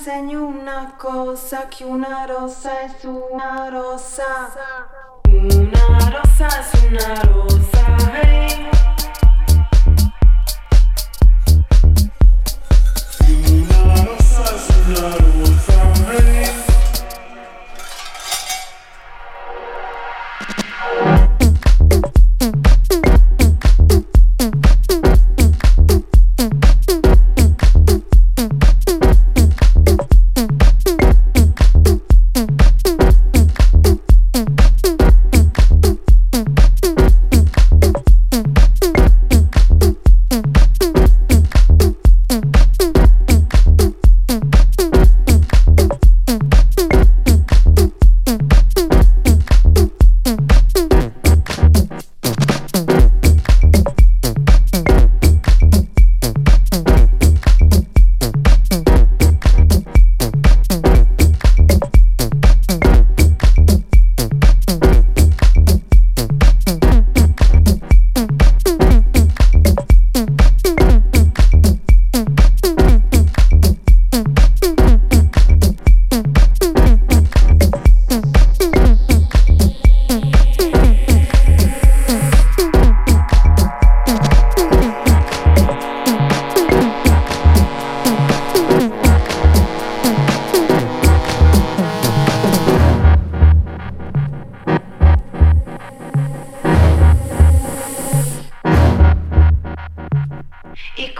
enseñó una cosa que una rosa es una rosa una rosa es una rosa hey. una rosa es una rosa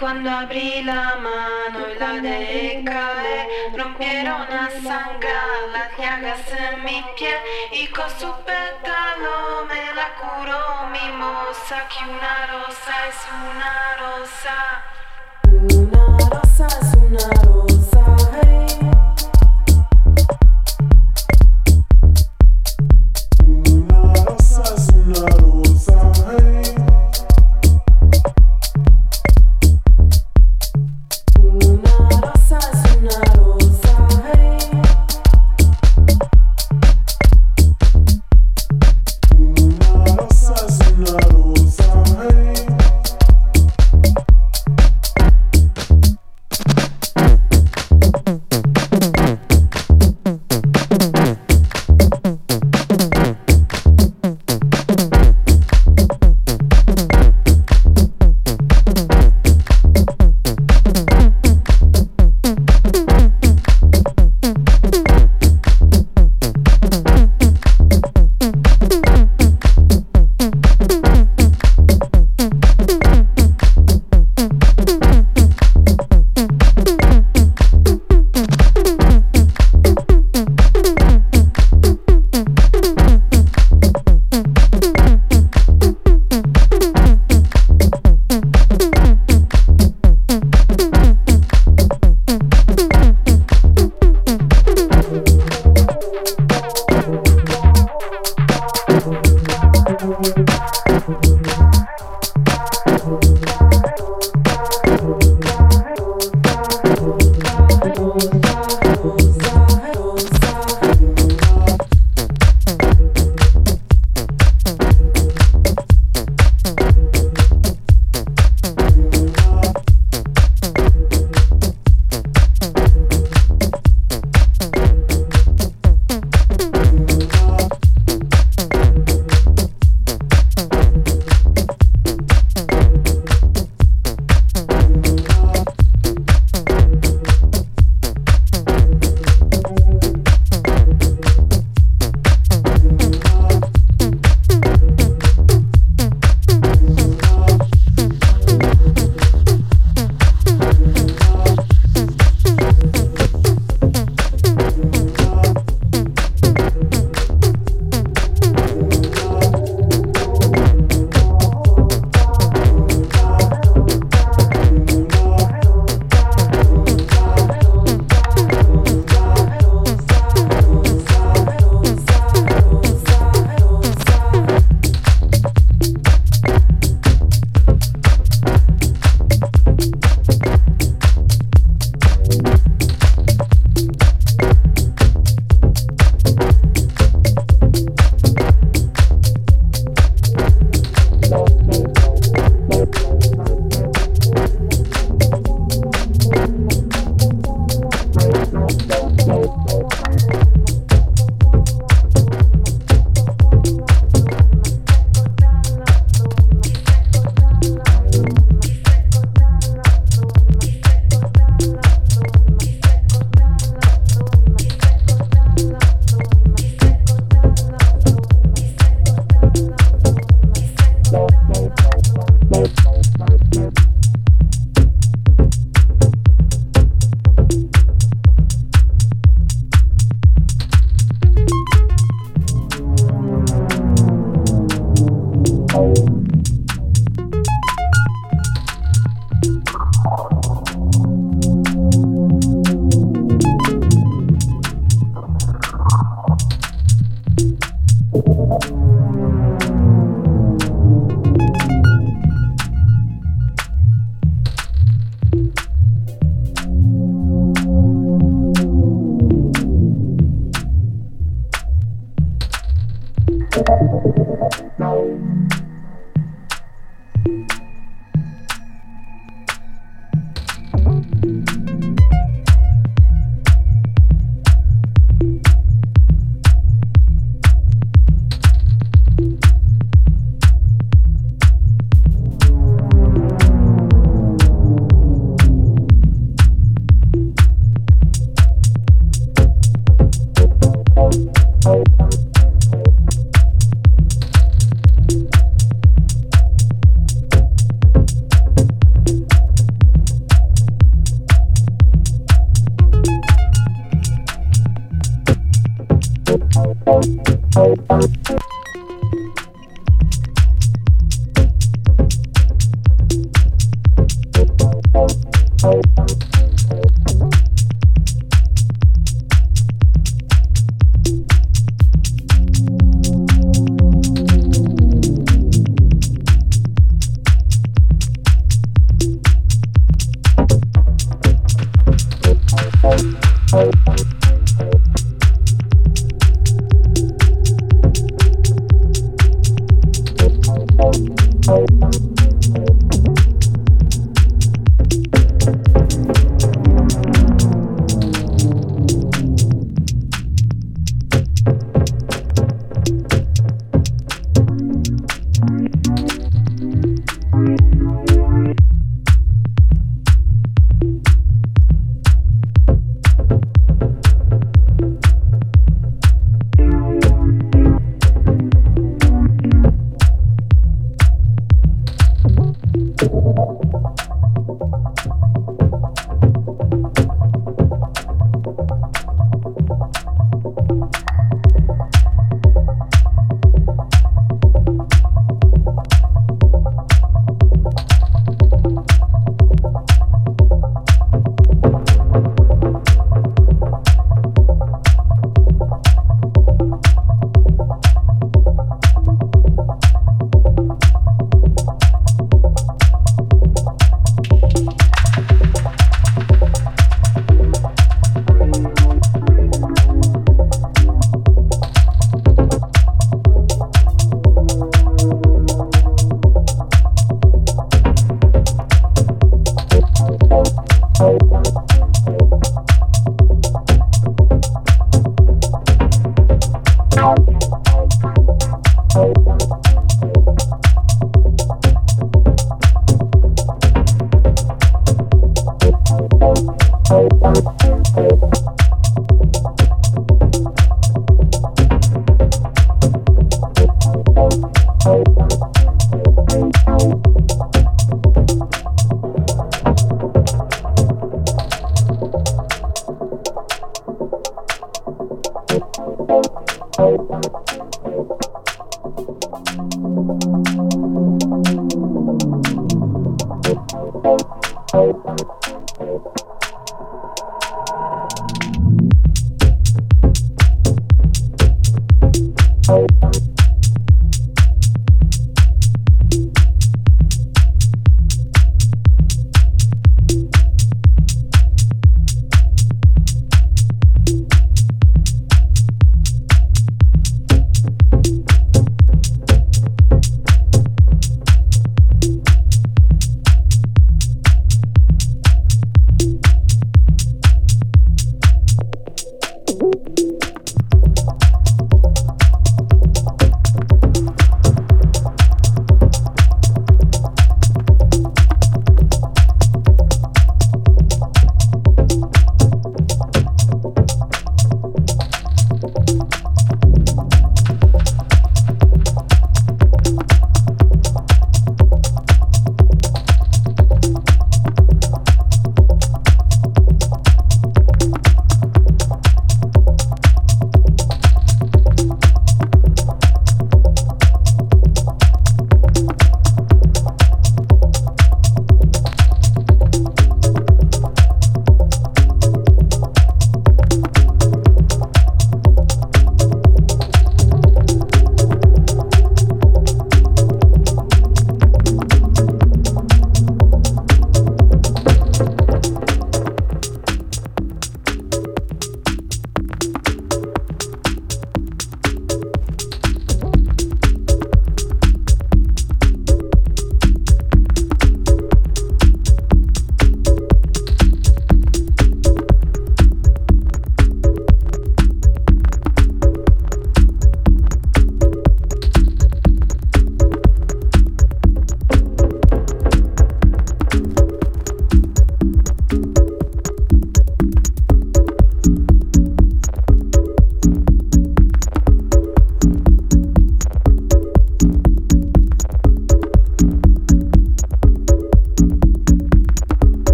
cuando abrí la mano y la dejé rompieron a sangrar las llagas en mi piel y con su pétalo me la curó mi moza, que una rosa es una rosa. Una rosa es una rosa.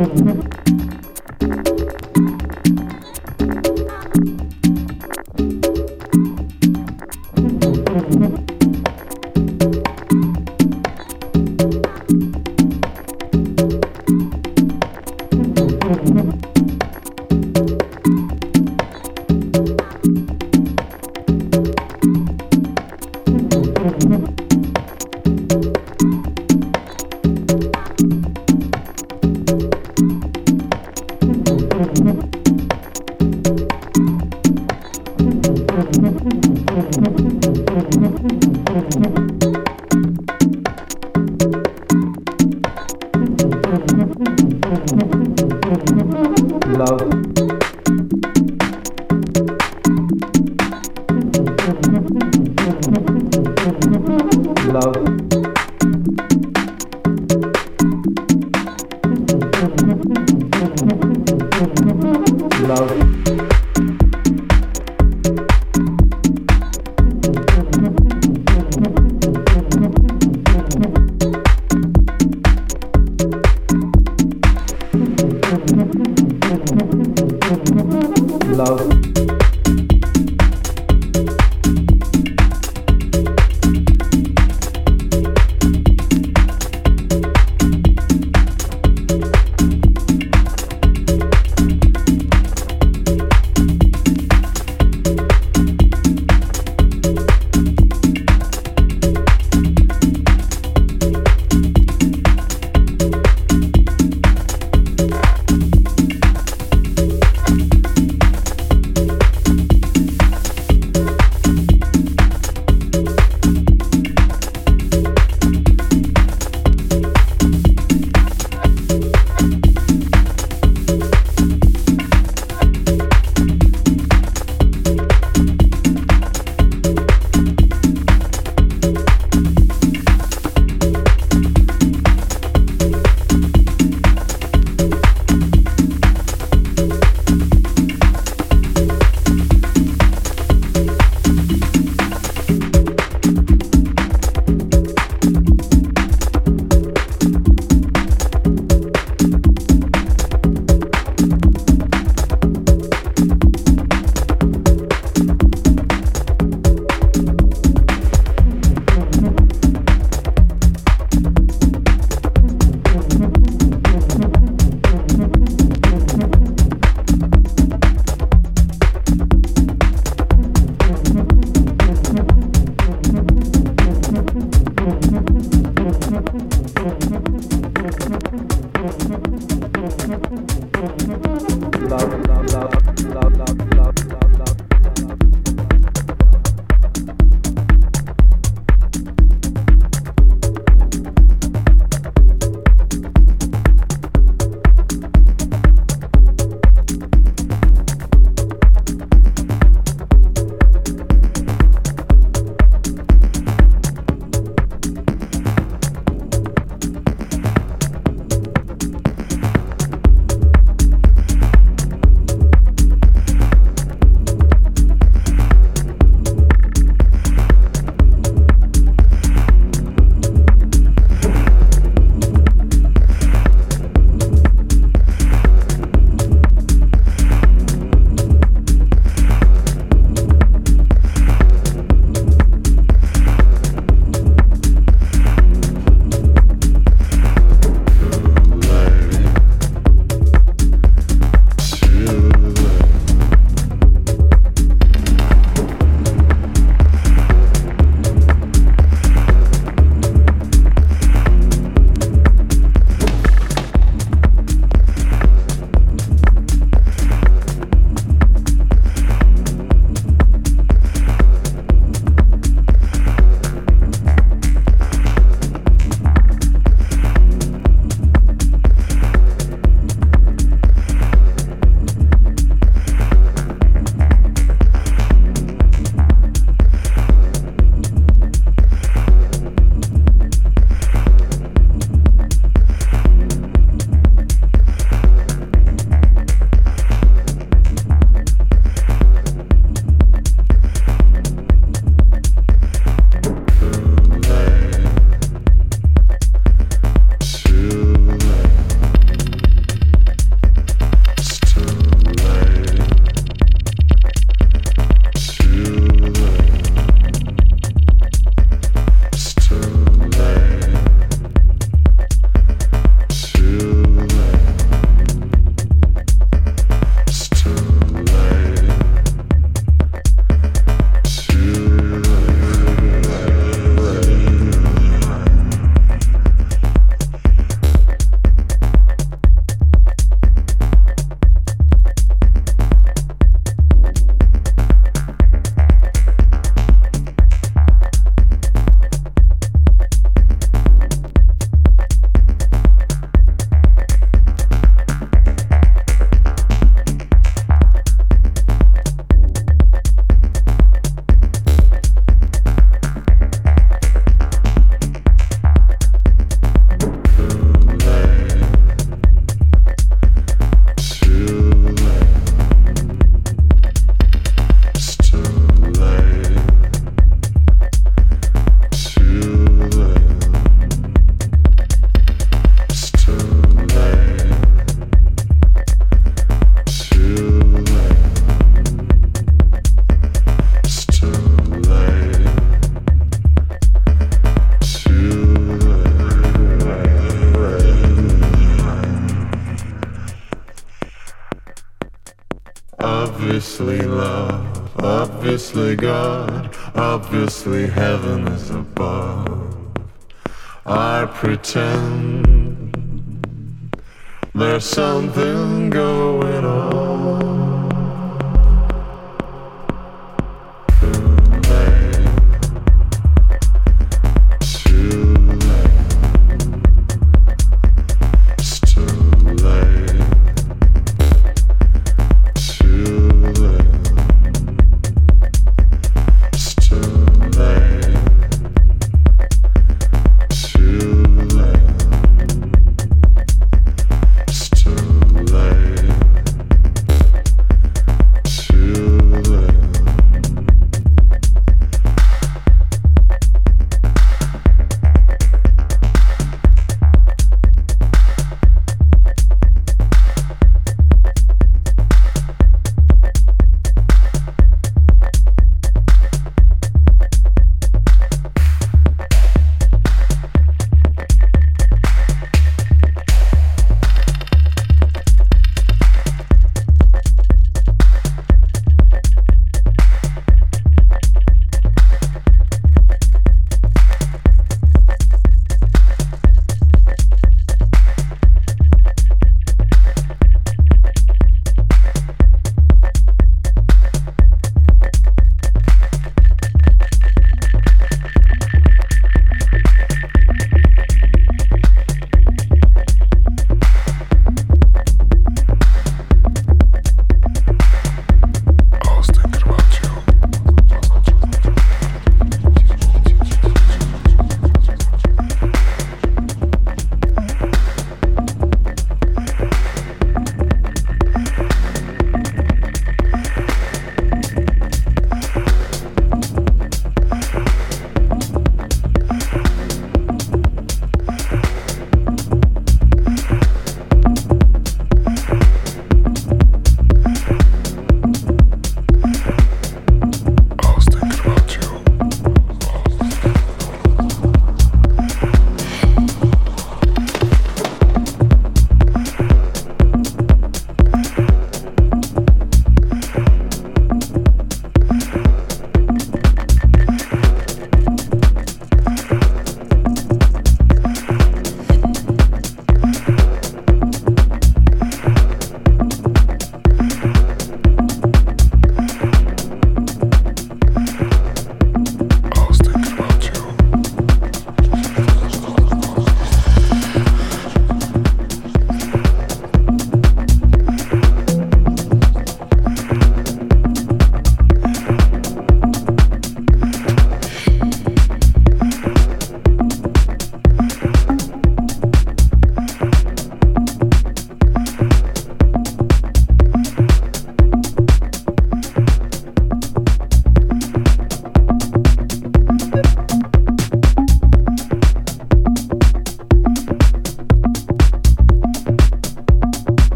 Thank you.